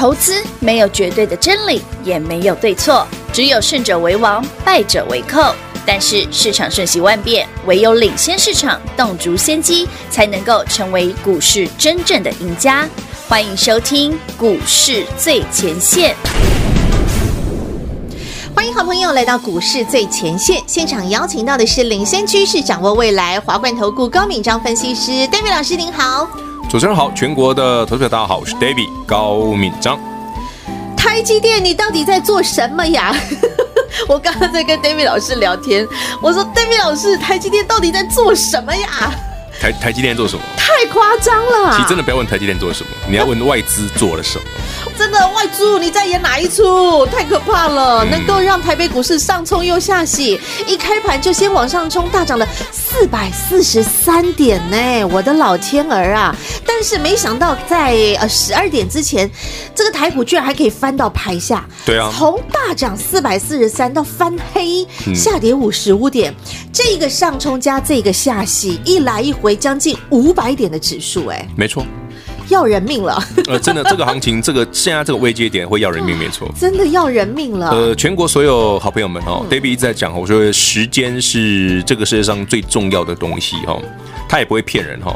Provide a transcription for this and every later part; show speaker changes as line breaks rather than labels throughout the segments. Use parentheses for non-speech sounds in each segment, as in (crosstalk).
投资没有绝对的真理，也没有对错，只有胜者为王，败者为寇。但是市场瞬息万变，唯有领先市场，洞烛先机，才能够成为股市真正的赢家。欢迎收听《股市最前线》，
欢迎好朋友来到《股市最前线》现场，邀请到的是领先趋势、掌握未来华冠投顾高敏章分析师，David 老师您好。
主持人好，全国的投资者大家好，我是 David 高敏章。
台积电，你到底在做什么呀？(laughs) 我刚刚在跟 David 老师聊天，我说 David 老师，台积电到底在做什么呀？
台台积电做什么？
太夸张了！
其实真的不要问台积电做什么，你要问外资做了什么。
真的外资，你在演哪一出？太可怕了！能够让台北股市上冲又下洗，一开盘就先往上冲，大涨了四百四十三点呢！我的老天儿啊！但是没想到在呃十二点之前，这个台股居然还可以翻到盘下。
对啊，
从大涨四百四十三到翻黑，下跌五十五点，这个上冲加这个下洗，一来一回将近五百点的指数，哎，
没错。
要人命了！
呃，真的，(laughs) 这个行情，这个现在这个危机点会要人命，没错，(laughs)
真的要人命了。
呃，全国所有好朋友们哦，David 一直在讲，我说时间是这个世界上最重要的东西哈，他也不会骗人哈。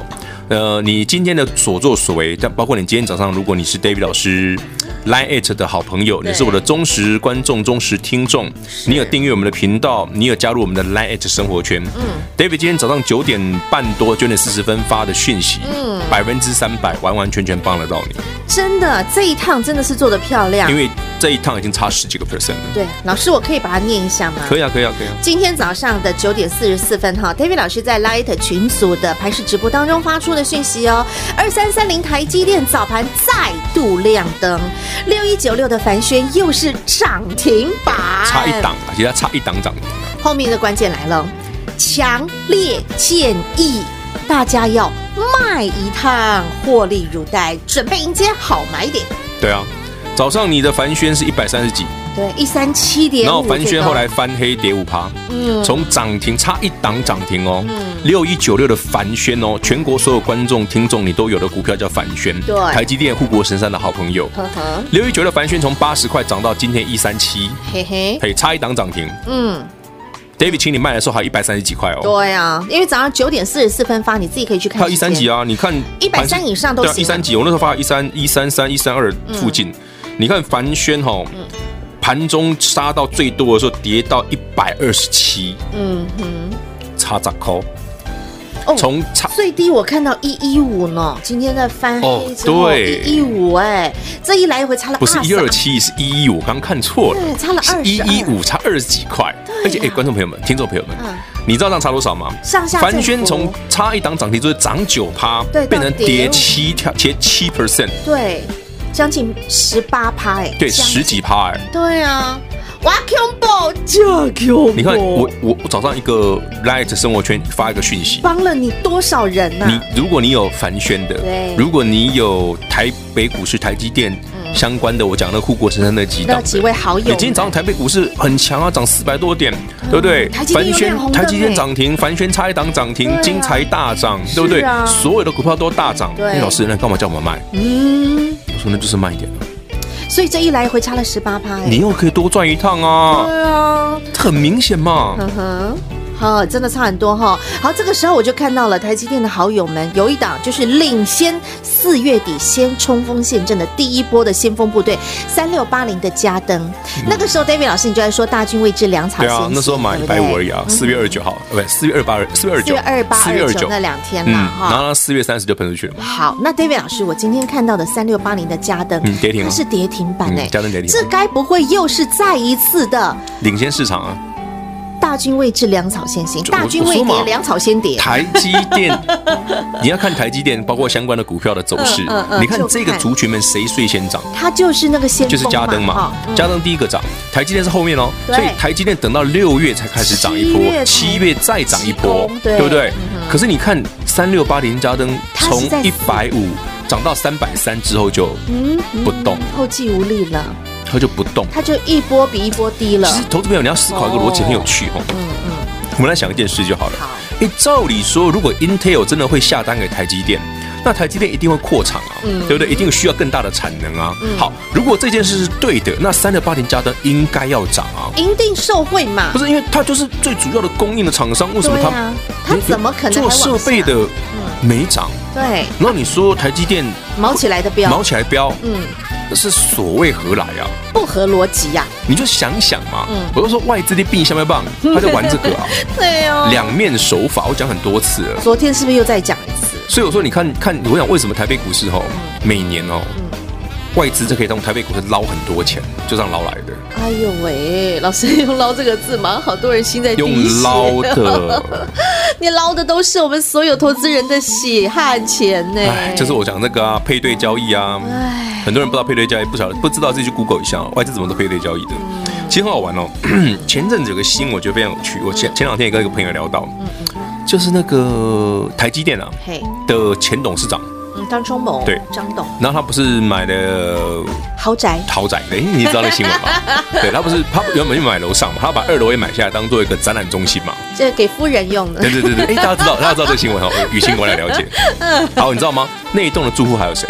呃，你今天的所作所为，但包括你今天早上，如果你是 David 老师 Line it 的好朋友，你是我的忠实观众、忠实听众，你有订阅我们的频道，你有加入我们的 Line it 生活圈。嗯，David 今天早上九点半多、九点四十分发的讯息，嗯，百分之三百完完全全帮得到你。
真的，这一趟真的是做的漂亮，
因为这一趟已经差十几个 percent 了。
对，老师，我可以把它念一下吗？
可以啊，可以啊，可以啊。
今天早上的九点四十四分哈，David 老师在 Line it 群组的盘势直播当中发出。的讯息哦，二三三零台积电早盘再度亮灯，六一九六的凡轩又是涨停板，
差一档，而且它差一档涨停。
后面的关键来了，强烈建议大家要卖一趟，获利如袋，准备迎接好买点。
对啊，早上你的凡轩是一百三十几。
对，一三七点，
然后凡轩后来翻黑跌五趴，嗯，从涨停差一档涨停哦，六一九六的凡轩哦，全国所有观众听众你都有的股票叫凡轩，对，台积电护国神山的好朋友，六一九六的凡轩从八十块涨到今天一三七，嘿嘿，嘿，差一档涨停，嗯，David 请你卖的时候还一百三十几块哦，
对啊，因为早上九点四十四分发，你自己可以去看，
还有一三几啊，你看
一百三以上都是一
三几，我那时候发一三一三三一三二附近，你看凡轩哈。盘中杀到最多的时候，跌到一百二十七，嗯哼，差十块。
哦，从差最低我看到一一五呢，今天在翻黑之后一一五，哎，这一来一回差了
不是一二七，是一一五，刚看错了，
对，差了二，
一一五差二十几块，而且哎，观众朋友们、听众朋友们，你知道这样差多少吗？
上下
凡轩从差一档涨停就是涨九趴，对，变成跌七条，跌七 percent，
对。将近十八趴哎，
对，十几趴哎，
对啊，哇恐怖，就恐怖！
你看我我我早上一个 Light 生活圈发一个讯息，
帮了你多少人呢？
你如果你有凡轩的，对，如果你有台北股市台积电相关的，我讲的护国神山那几档，
那几位好友，你
今天早上台北股市很强啊，涨四百多点，对不对？凡轩台积电涨停，凡轩差一档涨停，精彩大涨，对不对？所有的股票都大涨。那，老师，那干嘛叫我们卖？嗯。那就是慢一点了，
所以这一来回差了十八趴，
你又可以多赚一趟啊！对啊，很明显嘛。呵呵
好，真的差很多哈。好，这个时候我就看到了台积电的好友们有一档就是领先四月底先冲锋陷阵的第一波的先锋部队三六八零的加登。那个时候，David 老师你就在说大军未知粮草先行。
对啊，那时候买一百五而已啊。四月二十九号，不对，四月二八二，四月二九，四月二八二九
那两天嘛哈。
然后四月三十就喷出去了嘛。
好，那 David 老师，我今天看到的三六八零的加登，
跌停，
它是跌停板哎，
佳登跌停，
这该不会又是再一次的
领先市场啊？
大军未至，粮草先行。大军未跌，粮草先跌。
台积电，(laughs) 你要看台积电，包括相关的股票的走势。你看这个族群们谁最先涨？
它就是那个先
就是嘉登嘛。嘉登第一个涨，台积电是后面哦。所以台积电等到六月才开始涨一波，七月再涨一波，对不对？可是你看三六八零嘉登从一百五涨到三百三之后就不动，
后继无力了。
它就不动，
它就一波比一波低了。
其实投资朋友，你要思考一个逻辑很有趣哦。嗯嗯，我们来想一件事就好了。好，诶，照理说，如果 Intel 真的会下单给台积电，那台积电一定会扩厂啊，
嗯
对不对？一定需要更大的产能啊。好，如果这件事是对的，那三六八零加登应该要涨啊。
一定受惠嘛
不？是因为它就是最主要的供应的厂商，为什么它
对啊，他怎么可能
做设备的没涨？
对
然后你说台积电
毛起来的标
毛，起来标，
嗯，
那是所谓何来啊？
不合逻辑呀。
你就想想嘛，
嗯
我都说外资的病下面棒，(laughs) 他在玩这个啊，
对哦，
两面手法，我讲很多次了。
昨天是不是又再讲一次？
所以我说，你看看，我想为什么台北股市哦，每年哦，外资就可以从台北股市捞很多钱，就这样捞来的，
哎呦喂，老师用“捞”这个字嘛，好多人心在滴
用
血。
捞的。(laughs)
你捞的都是我们所有投资人的血汗钱呢。
哎，就是我讲那个啊，配对交易啊，
哎，
很多人不知道配对交易，不晓得不知道自己去 Google 一下哦，外资怎么都配对交易的，其实很好玩哦。(clears throat) 前阵子有个新闻，我觉得非常有趣，我前前两天也跟一个朋友聊到，就是那个台积电啊
嘿，
的前董事长，
嗯，张忠谋，
对
张董，
然后他不是买了
豪宅，
豪宅，哎，你知道那新闻吗？(laughs) 对他不是他原本就买楼上嘛，他把二楼也买下来当做一个展览中心嘛。
这给夫人用的
对。对对对，哎，大家知道大家知道这个新闻哈，(laughs) 雨欣我来了解。好，你知道吗？那一栋的住户还有谁？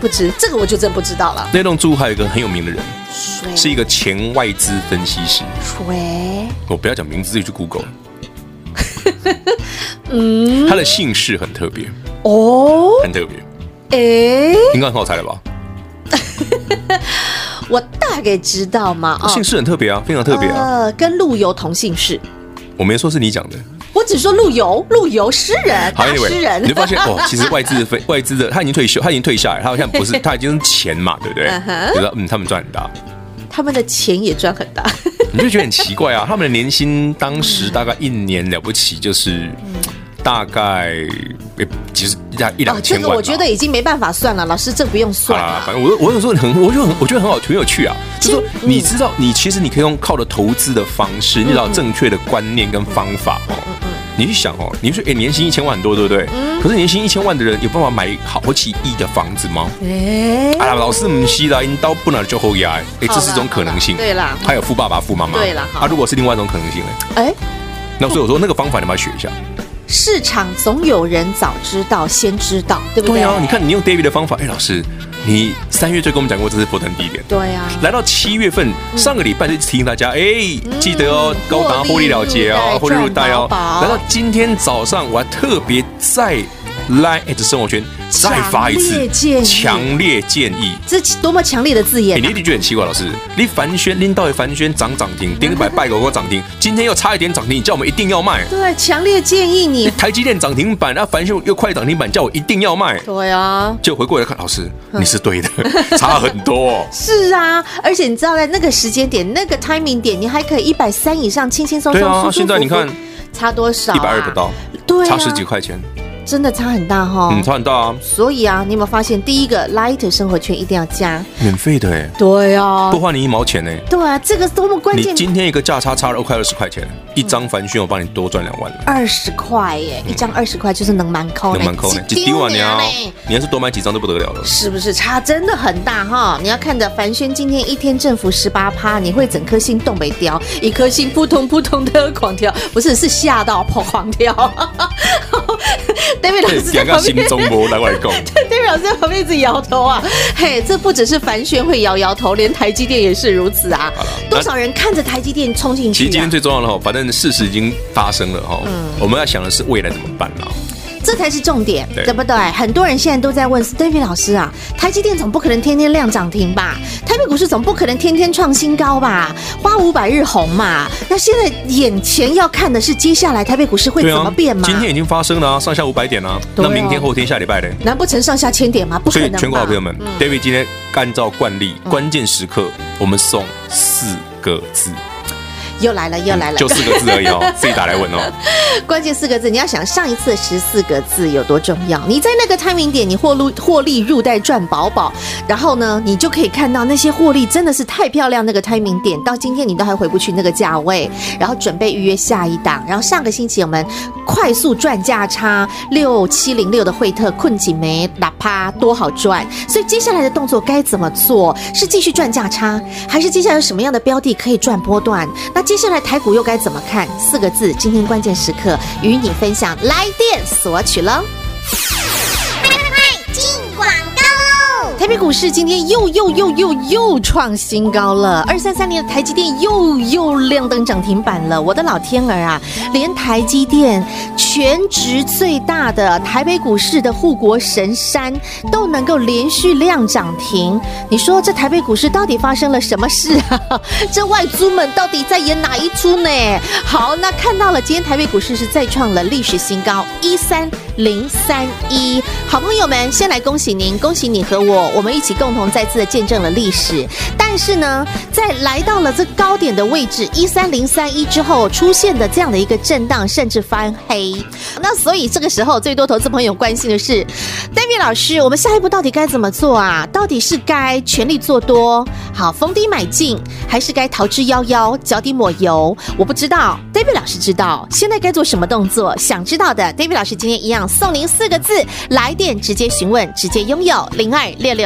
不知这个我就真不知道了。
那栋住户还有一个很有名的人，
水
是一个前外资分析师。
谁，
我不要讲名字，自己去 Google。(laughs)
嗯，
他的姓氏很特别，
哦，
很特别，
哎，
应该很好猜了吧？(laughs)
我大概知道嘛，哦
姓氏很特别啊，非常特别啊。
呃，跟陆游同姓氏。
我没说是你讲的。
我只说陆游，陆游诗人，
好
大
诗
人，
你就发现哦，其实外资的分外资的他已经退休，他已经退下来，他好像不是，(laughs) 他已经是钱嘛，对不
对？
觉得嗯，他们赚很大，
他们的钱也赚很大。
你就觉得很奇怪啊。他们的年薪当时大概一年了不起就是大概也其实一一两
哦，
千万吧。
这个我觉得已经没办法算了，老师这不用算
啦，
了。
反正我我有时候很，我就很我觉得很好，很有趣啊。就是说，
嗯
你知道，你其实你可以用靠着投资的方式，你知道正确的观念跟方法哦。你去想哦，你说哎，年薪一千万很多，对不对？可是年薪一千万的人有办法买好几亿的房子吗？
哎，
啊，老师唔是啦，因刀不能就后牙，哎，这是一种可能性。
对啦
还有富爸爸、富妈妈。
对啦好
啊，如果是另外一种可能性呢？
哎，
那所以我说那个方法你们要学一下。
市场总有人早知道，先知道，对不对？
对啊，你看你用 David 的方法，哎，老师，你三月就跟我们讲过这是波段低点。
对啊，
来到七月份，上个礼拜就提醒大家，哎、记得哦，高达获利了结哦，获利入袋哦。来到今天早上，我还特别再 Line at 生活圈再发一次
强烈建
议。
这多么强烈的字眼
哎，你
啊
一定觉得很奇怪，老师，你凡轩拎到的凡轩涨涨停，顶一百拜狗狗涨停，今天又差一点涨停，你叫我们一定要卖。
对，强烈建议你。
台积电涨停板，然后凡轩又快涨停板，叫我一定要卖。
对啊，
就回过来看，老师你是对的，(laughs) 差很多、哦。
是啊，而且你知道，在那个时间点、那个 timing 点，你还可以一百三以上，轻轻松松、
对啊现在你看
差多少、啊？
一百二不到，
对、啊，
差十几块钱，
真的差很大哈、
嗯，差很大啊，
所以啊，你有没有发现，第一个 Light 生活圈一定要加？
免费的哎，
对啊
不，花你一毛钱呢。
对啊，这个多么关键！
你今天一个价差差了快二十块钱，一张凡轩我帮你多赚两万了，
二十块耶，一张二十块就是能蛮抠
能蛮扣呢，丢啊你啊你要是多买几张都不得了了。
是不是差真的很大哈？你要看着凡轩今天一天振幅十八趴，你会整颗心动没掉，一颗心扑通扑通的狂跳，不是是吓到跑狂跳。(laughs) David 老师在旁边，
心中魔来外供
，David 老师在旁边一直摇头啊，嘿，这不只是凡轩会摇摇头，连台积电也是如此啊。多少人看着台积电冲进去啊
其实今天？最重要的哈，反正事实已经发生了哈，我们要想的是未来怎么办啦。
这才是重点，
对
对不对？很多人现在都在问 David 老师啊，台积电总不可能天天亮涨停吧？台北股市总不可能天天创新高吧？花五百日红嘛？那现在眼前要看的是接下来台北股市
会
怎么变，吗？
今天已经发生了啊，上下五百点啊，
哦
那明天后天下礼拜呢。
难不成上下千点吗？不可
所以
能，
全国好朋友们
嗯
，David 今天按照惯例，关键时刻我们送四个字，
又来了，又来了，
就四个字而已哦，(laughs) 自己打来问哦。
关键四个字，你要想上一次十四个字有多重要？你在那个 timing 点，你获利获利入袋赚饱饱，然后呢，你就可以看到那些获利真的是太漂亮。那个 timing 点到今天你都还回不去那个价位，然后准备预约下一档。然后上个星期我们快速赚价差六七零六的惠特困紧没哪怕多好赚，所以接下来的动作该怎么做？是继续赚价差，还是接下来有什么样的标的可以赚波段？那接下来台股又该怎么看？四个字，今天关键时刻与你分享，来电索取喽。台北股市今天又又又又又创新高了，二三三年的台积电又又亮灯涨停板了。我的老天儿啊，连台积电全值最大的台北股市的护国神山都能够连续亮涨停。你说这台北股市到底发生了什么事啊？这外租们到底在演哪一出呢？好，那看到了，今天台北股市是再创了历史新高，一三零三一。好朋友们，先来恭喜您，恭喜你和我，我们一起共同再次的见证了历史。但是呢，在来到了这高点的位置一三零三一之后，出现的这样的一个震荡，甚至翻黑。那所以这个时候，最多投资朋友关心的是，David 老师，我们下一步到底该怎么做啊？到底是该全力做多，好逢低买进，还是该逃之夭夭，脚底抹油？我不知道，David 老师知道。现在该做什么动作？想知道的，David 老师今天一样送您四个字：来电直接询问，直接拥有零二六六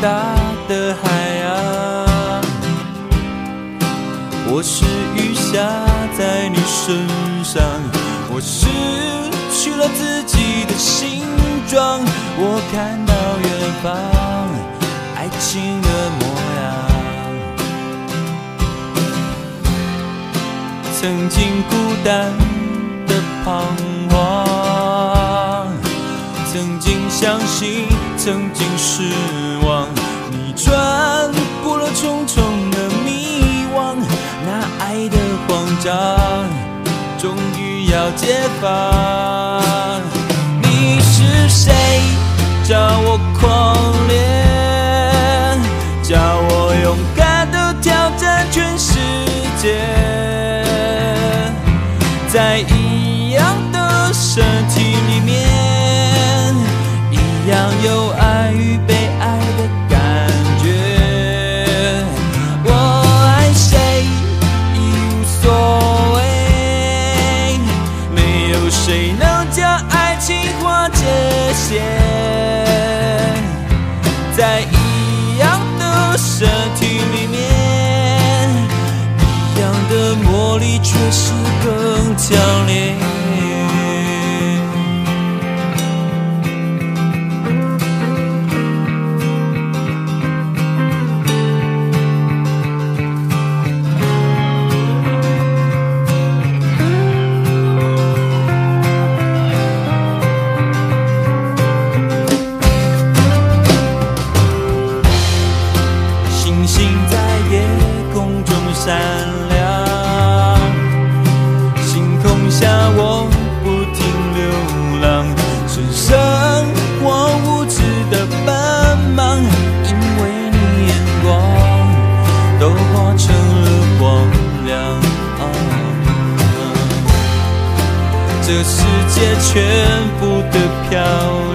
大的海洋，我是雨下在你身上，我失去了自己的形状，我看到远方爱情的模样，曾经孤单的彷徨，曾经相信，曾经失望。穿过了重重的迷惘，那爱的慌张，终于要解放。你是谁？叫我狂恋，叫我勇敢地挑战全世界，在一样的身体也全部的票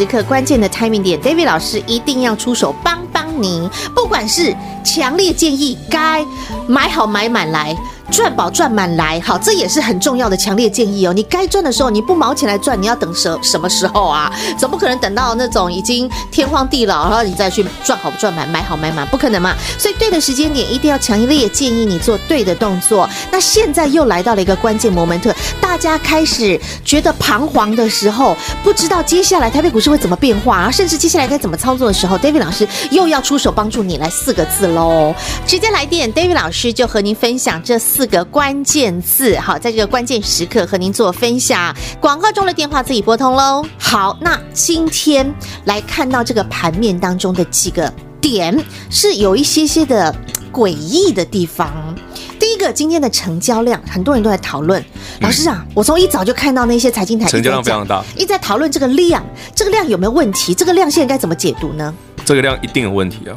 时刻关键的 timing 点，David 老师一定要出手帮帮您，不管是强烈建议该买好买满来。赚饱赚满来，好，这也是很重要的强烈建议哦。你该赚的时候，你不毛钱来赚，你要等什什么时候啊？总不可能等到那种已经天荒地老，然后你再去赚好不赚满，买好买满，不可能嘛。所以对的时间点，一定要强烈建议你做对的动作。那现在又来到了一个关键 moment，大家开始觉得彷徨的时候，不知道接下来台北股市会怎么变化，甚至接下来该怎么操作的时候，David 老师又要出手帮助你来四个字喽。直接来电，David 老师就和您分享这四。四个关键字，好，在这个关键时刻和您做分享。广告中的电话自己拨通喽。好，那今天来看到这个盘面当中的几个点，是有一些些的诡异的地方。第一个，今天的成交量，很多人都在讨论。老师啊，我从一早就看到那些财经台
成交量非常大，
一直在讨论这个量，这个量有没有问题？这个量现在该怎么解读呢？
这个量一定有问题啊。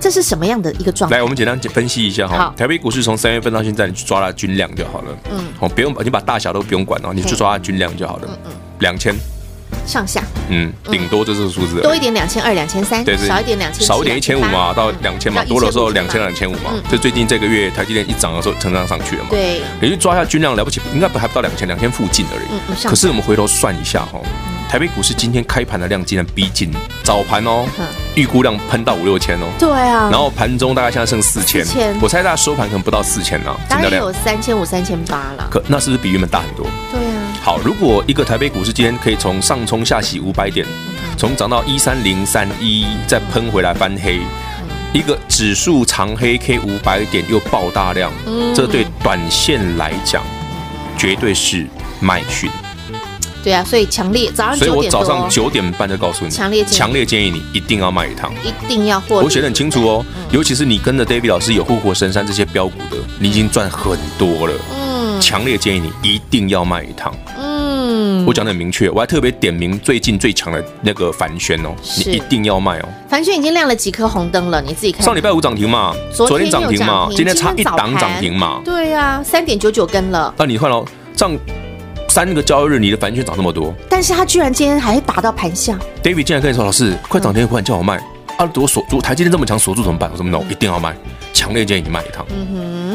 这是什么样的一个状态？来，
我们简单分析一下哈。台北股市从三月份到现在，你去抓它均量就好了。嗯，哦，不用，你把大小都不用管哦，你去抓它均量就好了。嗯嗯，两千
上下。
嗯，顶多就是这个数字。
多一点两千二、两千三，对对，少一点两千，
少一点一千五嘛，到两千嘛，多的时候两千两千五嘛。就最近这个月台积电一涨的时候，成长上去了嘛。对，你去抓一下均量了不起，应该不还不到两千，两千附近而已。嗯嗯。可是我们回头算一下哈。台北股市今天开盘的量竟然逼近早盘哦，预估量喷到五六千哦。对啊，然后盘中大概现在剩四千，我猜大家收盘可能不到四千呢，
大概有三千五、三千八了。
可那是不是比原本大很多？
对啊。
好，如果一个台北股市今天可以从上冲下洗五百点，从涨到一三零三一，再喷回来翻黑，一个指数长黑 K 五百点又爆大量，这对短线来讲绝对是卖讯。
对啊，所以强烈早上
所以我早上九点半就告诉你，强烈强烈建议你一定要卖一趟，
一定要获。
我写的很清楚哦，尤其是你跟着 David 老师有护国神山这些标股的，你已经赚很多了。嗯，强烈建议你一定要卖一趟。嗯，我讲得很明确，我还特别点名最近最强的那个凡轩哦，你一定要卖哦。
凡轩已经亮了几颗红灯了，你自己看。
上礼拜五涨停嘛，昨天涨停嘛，今天差一档涨停嘛。
对呀，三点九九根了。
那你看了上。三个交易日，你的凡权涨那么多，
但是他居然今天还打到盘下。
David 竟然跟你说：“老师，快涨停，快叫我卖啊！我锁住，台积电这么强，锁住怎么办？”我说：“no，一定要卖，强烈建议你卖一趟。”嗯哼，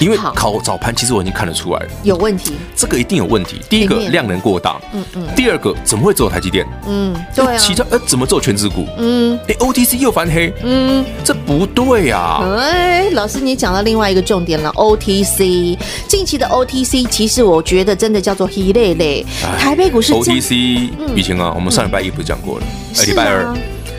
因为
好
考早盘其实我已经看得出来了，
有问题，
这个一定有问题。第一
个
量能过大，
嗯嗯
第二个怎么会只有台积电？
嗯，对啊，
其他呃怎么做全指股？
嗯
哎，OTC 又翻黑，
嗯。
这不对啊！
哎，老师，你讲到另外一个重点了，OTC。近期的 OTC，其实我觉得真的叫做一类类。台北股市
OTC 以前啊，我们上礼拜一不是讲过了？礼拜二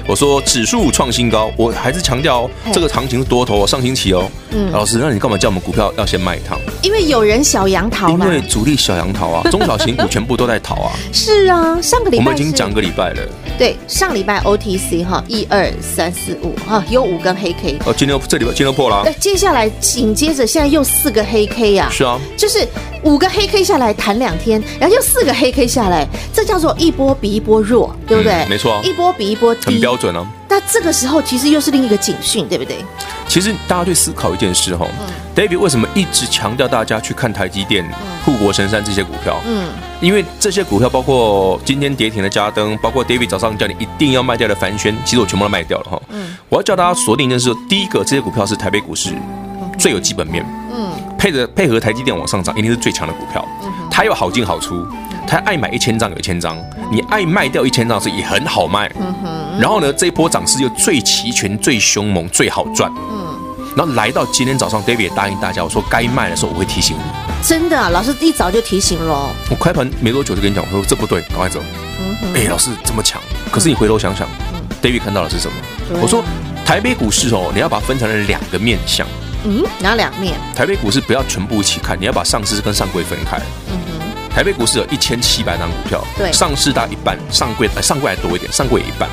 我说指数创新高，我还是强调哦，这个行情是多头哦，上星期哦。
嗯
老师，那你干嘛叫我们股票要先卖一趟？
因为有人小杨桃嘛。
因为主力小杨桃啊，(laughs) 中小型股全部都在逃啊。
是啊，上个礼拜
我们已经
是
讲个礼拜了，
对，上礼拜 OTC 哈，一二三四五哈，有五根黑 K。
哦，今天这礼拜今天破了啊
那，接下来紧接着现在又四个黑 K 呀、
是啊，
就是五个黑 K 下来弹两天，然后又四个黑 K 下来，这叫做一波比一波弱，对不对？
嗯没错啊
一波比一波低，
很标准啊。
那这个时候其实又是另一个警讯，对不对？
其实大家去思考一件事哈，David 为什么一直强调大家去看台积电、护国神山这些股票？
嗯，
因为这些股票包括今天跌停的嘉登，包括 David 早上叫你一定要卖掉的凡轩，其实我全部都卖掉了哈。嗯，我要叫大家锁定一件事，第一个，这些股票是台北股市最有基本面，嗯，配着配合台积电往上涨，一定是最强的股票。它有好进好出，它爱买一千张有一千张，你爱卖掉一千张是也很好卖。然后呢，这一波涨势又最齐全、最凶猛、最好赚。嗯，然后来到今天早上，David 也答应大家，我说该卖的时候我会提醒你。
真的、啊，老师一早就提醒了哦。
我开盘没多久就跟你讲，我说这不对，赶快走。哎，老师这么强，可是你回头想想，David 看到的是什
么？
我说台北股市哦，你要把它分成了两个面向。
嗯，哪两面？
台北股市不要全部一起看，你要把上市跟上柜分开。台北股市有一千七百张股票，
对
上市大概一半，上柜呃上柜还多一点，上柜也一半。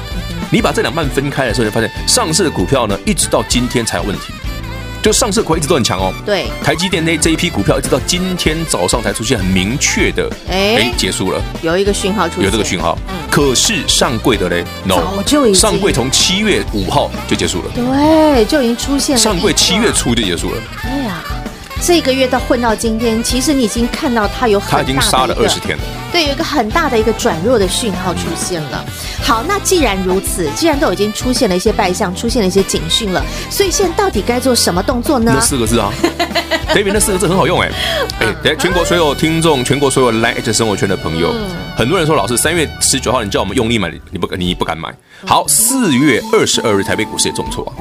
你把这两半分开的时候，你发现上市的股票呢，一直到今天才有问题，就上市的股票一直都很强哦。
对，
台积电那这一批股票，一直到今天早上才出现很明确的，
哎。
哎，结束了，
有一个讯号出，
有这个讯号。可是上柜的嘞，no，
早就已经。
上柜从七月五号就结束了，
对，就已经出现了。
上柜七月。初就结束了，
对呀，这个月到混到今天，其实你已经看到它有很大
它
的一个
已经杀了二十天了。
对，有一个很大的一个转弱的讯号出现了。好，那既然如此，既然都已经出现了一些败象，出现了一些警讯了，所以现在到底该做什么动作呢
那？四个字啊，(laughs) David 那四个字很好用哎哎，对，全国所有听众，全国所有 Light 生活圈的朋友，很多人说老师三月十九号你叫我们用力买，你不你不敢买。好，四月二十二日台北股市也重挫啊。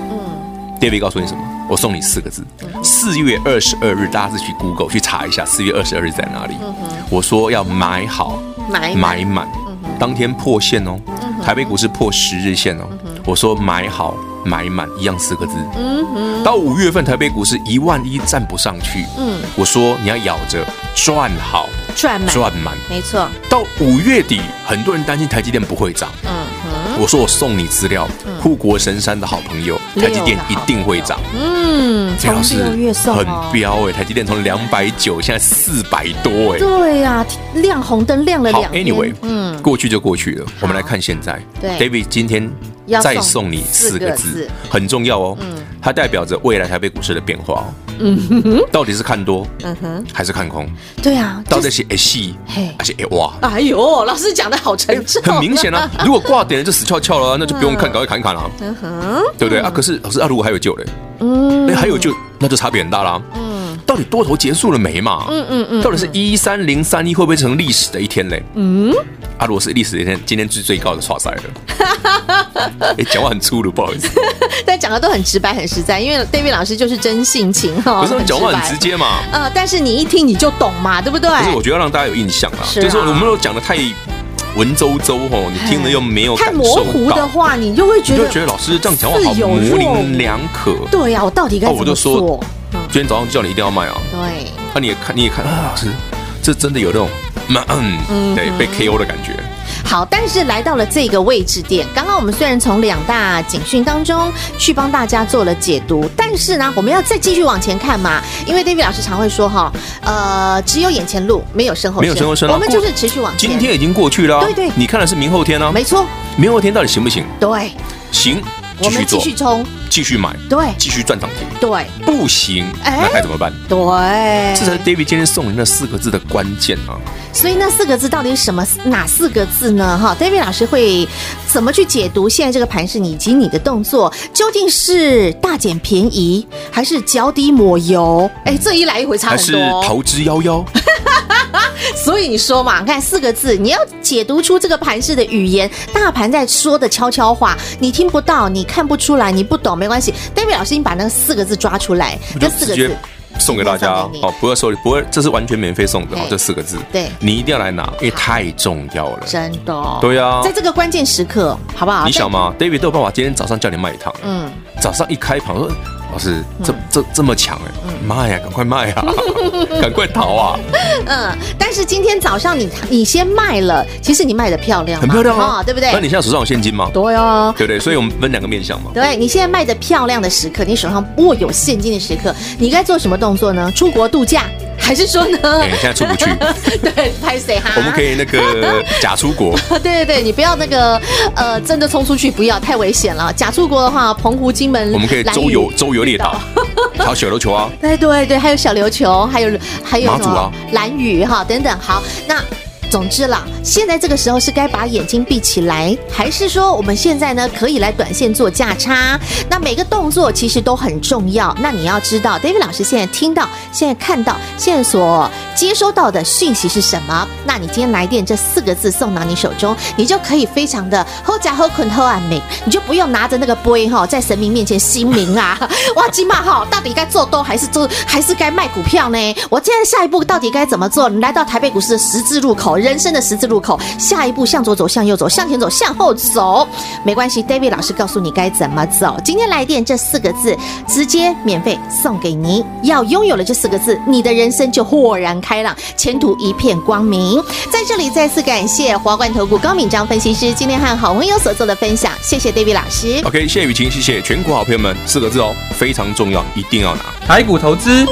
David 告诉你什么？我送你四个字：四月二十二日，大家自己去 Google 去查一下，四月二十二日在哪里？我说要买好，
买满。
买满，当天破线哦，台北股市破十日线哦。我说买好买满一样四个字。到五月份台北股市一万一站不上去，
嗯。
我说你要咬着赚好
赚满，
赚满。
没错，
到五月底，很多人担心台积电不
会涨，
我说我送你资料，护国神山的好朋友，台积电一定会涨。
嗯，
这老
师
很
哦。
飙哎，台积电从两百九现在四百多哎。
对呀、亮红灯亮了
好
两天。
，Anyway，
嗯，
过去就过去了。我们来看现在，
对
，David 今天
要
再送你四
四
个字
个字，
很重要哦。
嗯
它代表着未来台北股市的变化哦。到底是看多，
嗯哼，
还是看空？
对啊，
到底
就是
是 A 戏
嘿。
还是 A 哇？
哎呦，老师讲的好沉重，
很明显啊，如果挂点了就死翘翘了啊，(laughs) 那就不用看，赶快砍一砍了，
嗯哼，
对不对？啊？可是老师啊，如果还有救嘞，
嗯。
那，还有救，那就差别很大啦。
嗯
到底多头结束了没嘛？
嗯嗯嗯，
到底是一三零三一会不会成历史的一天嘞？嗯，啊，如果是历史的一天，今天是最高的刷赛了。(laughs) 哎，讲话很粗鲁，不好意思，(laughs)
但讲的都很直白、很实在，因为 David 老师就是真性情哈，
可是讲话
白
很直接嘛。
呃，但是你一听你就懂嘛，对不对？
可是我觉得要让大家有印象啦，
是啊
就是说我们都讲的太文绉绉吼，你听了又没有
太模糊的
到，
话，你就会觉得
就觉得老师这样讲话好模棱两可。
对呀、我到底该
哦，
怎
么
做？嗯，
今天早上叫你一定要卖啊，
对，
那你也看你也看啊，老师，这真的有那种嗯，对，被 KO 的感觉。
好，但是来到了这个位置点，刚刚我们虽然从两大警讯当中去帮大家做了解读，但是呢，我们要再继续往前看嘛，因为 David 老师常会说哈，呃，只有眼前路，没有身后
没有身后身啊
我们就是持续往前。
今天已经过去了啊，
对对。
你看的是明后天啊，
没错，
明后天到底行不行？
对，
行，
我们继续冲，
继续买，
对，
继续赚涨停。
对，
不行，
哎
那该怎么办？
对，
这才是 David 今天送你那四个字的关键啊！
所以那四个字到底是什么？哪四个字呢？哈，David 老师会怎么去解读现在这个盘势以及你的动作？究竟是大捡便宜，还是脚底抹油？哎，这一来一回差
还是
很多。
逃之夭夭？
所以你说嘛，你看四个字，你要解读出这个盘式的语言，大盘在说的悄悄话，你听不到，你看不出来，你不懂，没关系。David 老师，你把那四个字抓出
来，
这四个字。
送给大家哦，不要收，不会，这是完全免费送的哦
对，
这四个字，
对
你一定要来拿，因为太重要了。
真的哦，
对啊
在这个关键时刻，好不好？
你想嘛，David 都有办法，今天早上叫你卖一趟，
嗯，
早上一开盘说，老师这这这么强哎，卖呀，赶快卖啊，(laughs) 赶快逃啊！
嗯，但是今天早上你你先卖了，其实你卖的漂亮，
很漂亮啊，
哦对不对？
那你现在手上有现金吗？
对哦，
对不对？所以我们分两个面向嘛。
对你现在卖的漂亮的时刻，你手上握有现金的时刻，你该做什么动作呢？出国度假，还是说呢？
哎，现在出不去，(laughs)
对，拍谁哈？
我们可以那个 (laughs) 假出国，
对对对，你不要那个呃，真的冲出去，不要太危险了。假出国的话，澎湖、金门，
我们可以周游周游列岛，(laughs) 还有小琉球啊。
对对对，还有小琉球，还有还有什么
马祖啊
兰屿哈等等。好，那。总之啦，现在这个时候是该把眼睛闭起来，还是说我们现在呢可以来短线做价差？那每个动作其实都很重要。那你要知道，David 老师现在听到、现在看到、现在所接收到的讯息是什么？那你今天来电这四个字送到你手中，你就可以非常的 (laughs) 好假好捆好安美，你就不用拿着那个杯哈，在神明面前心明啊，哇，金马哈，到底该做多还是做，还是该卖股票呢？我现在下一步到底该怎么做？你来到台北股市的十字路口。人生的十字路口，下一步向左走，向右走，向前走，向后走，没关系。David 老师告诉你该怎么走。今天来电这四个字，直接免费送给你。要拥有了这四个字，你的人生就豁然开朗，前途一片光明。在这里再次感谢华冠投顾高敏章分析师今天和好朋友所做的分享，谢谢 David 老师。
OK，谢谢雨晴，谢谢全国好朋友们，四个字哦，非常重要，一定要拿。
台股投资，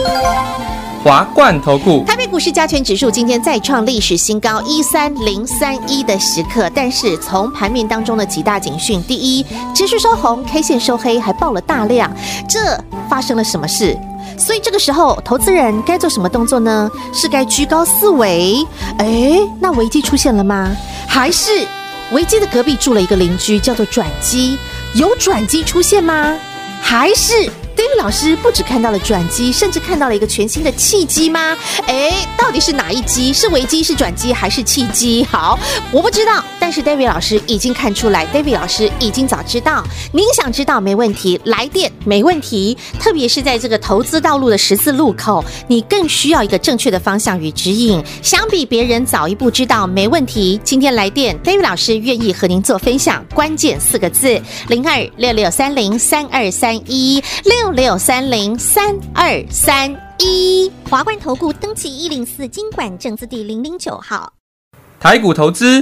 华冠投顾。
台北股市加权指数今天再创历史新高一三零三一的时刻，但是从盘面当中的几大警讯，第一，持续收红，K 线收黑，还爆了大量，这发生了什么事？所以这个时候，投资人该做什么动作呢？是该居高思危？哎，那危机出现了吗？还是危机的隔壁住了一个邻居，叫做转机？有转机出现吗？还是？David 老师不只看到了转机，甚至看到了一个全新的契机吗？哎，到底是哪一机？是危机，是转机，还是契机？好，我不知道。但是 David 老师已经看出来，David 老师已经早知道。您想知道没问题，来电没问题。特别是在这个投资道路的十字路口，你更需要一个正确的方向与指引。相比别人早一步知道，没问题。今天来电，David 老师愿意和您做分享。关键四个字：零二六六三零三二三一六。六六三零三二三一，
华冠投顾登记一零四经管证字第零零九号，
台股投资，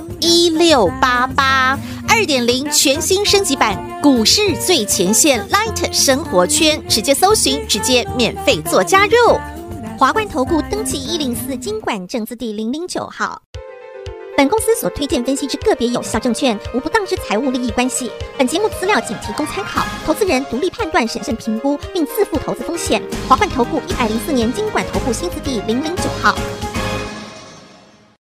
一六八八，二点零全新升级版股市最前线 Light 生活圈，直接搜寻，直接免费做加入。
华冠投顾登记一零四金管证字第零零九号。本公司所推荐分析之个别有效证券，无不当之财务利益关系。本节目资料仅提供参考，投资人独立判断、审慎评估，并自负投资风险。华冠投顾一百零四年金管投顾新字第零零九号。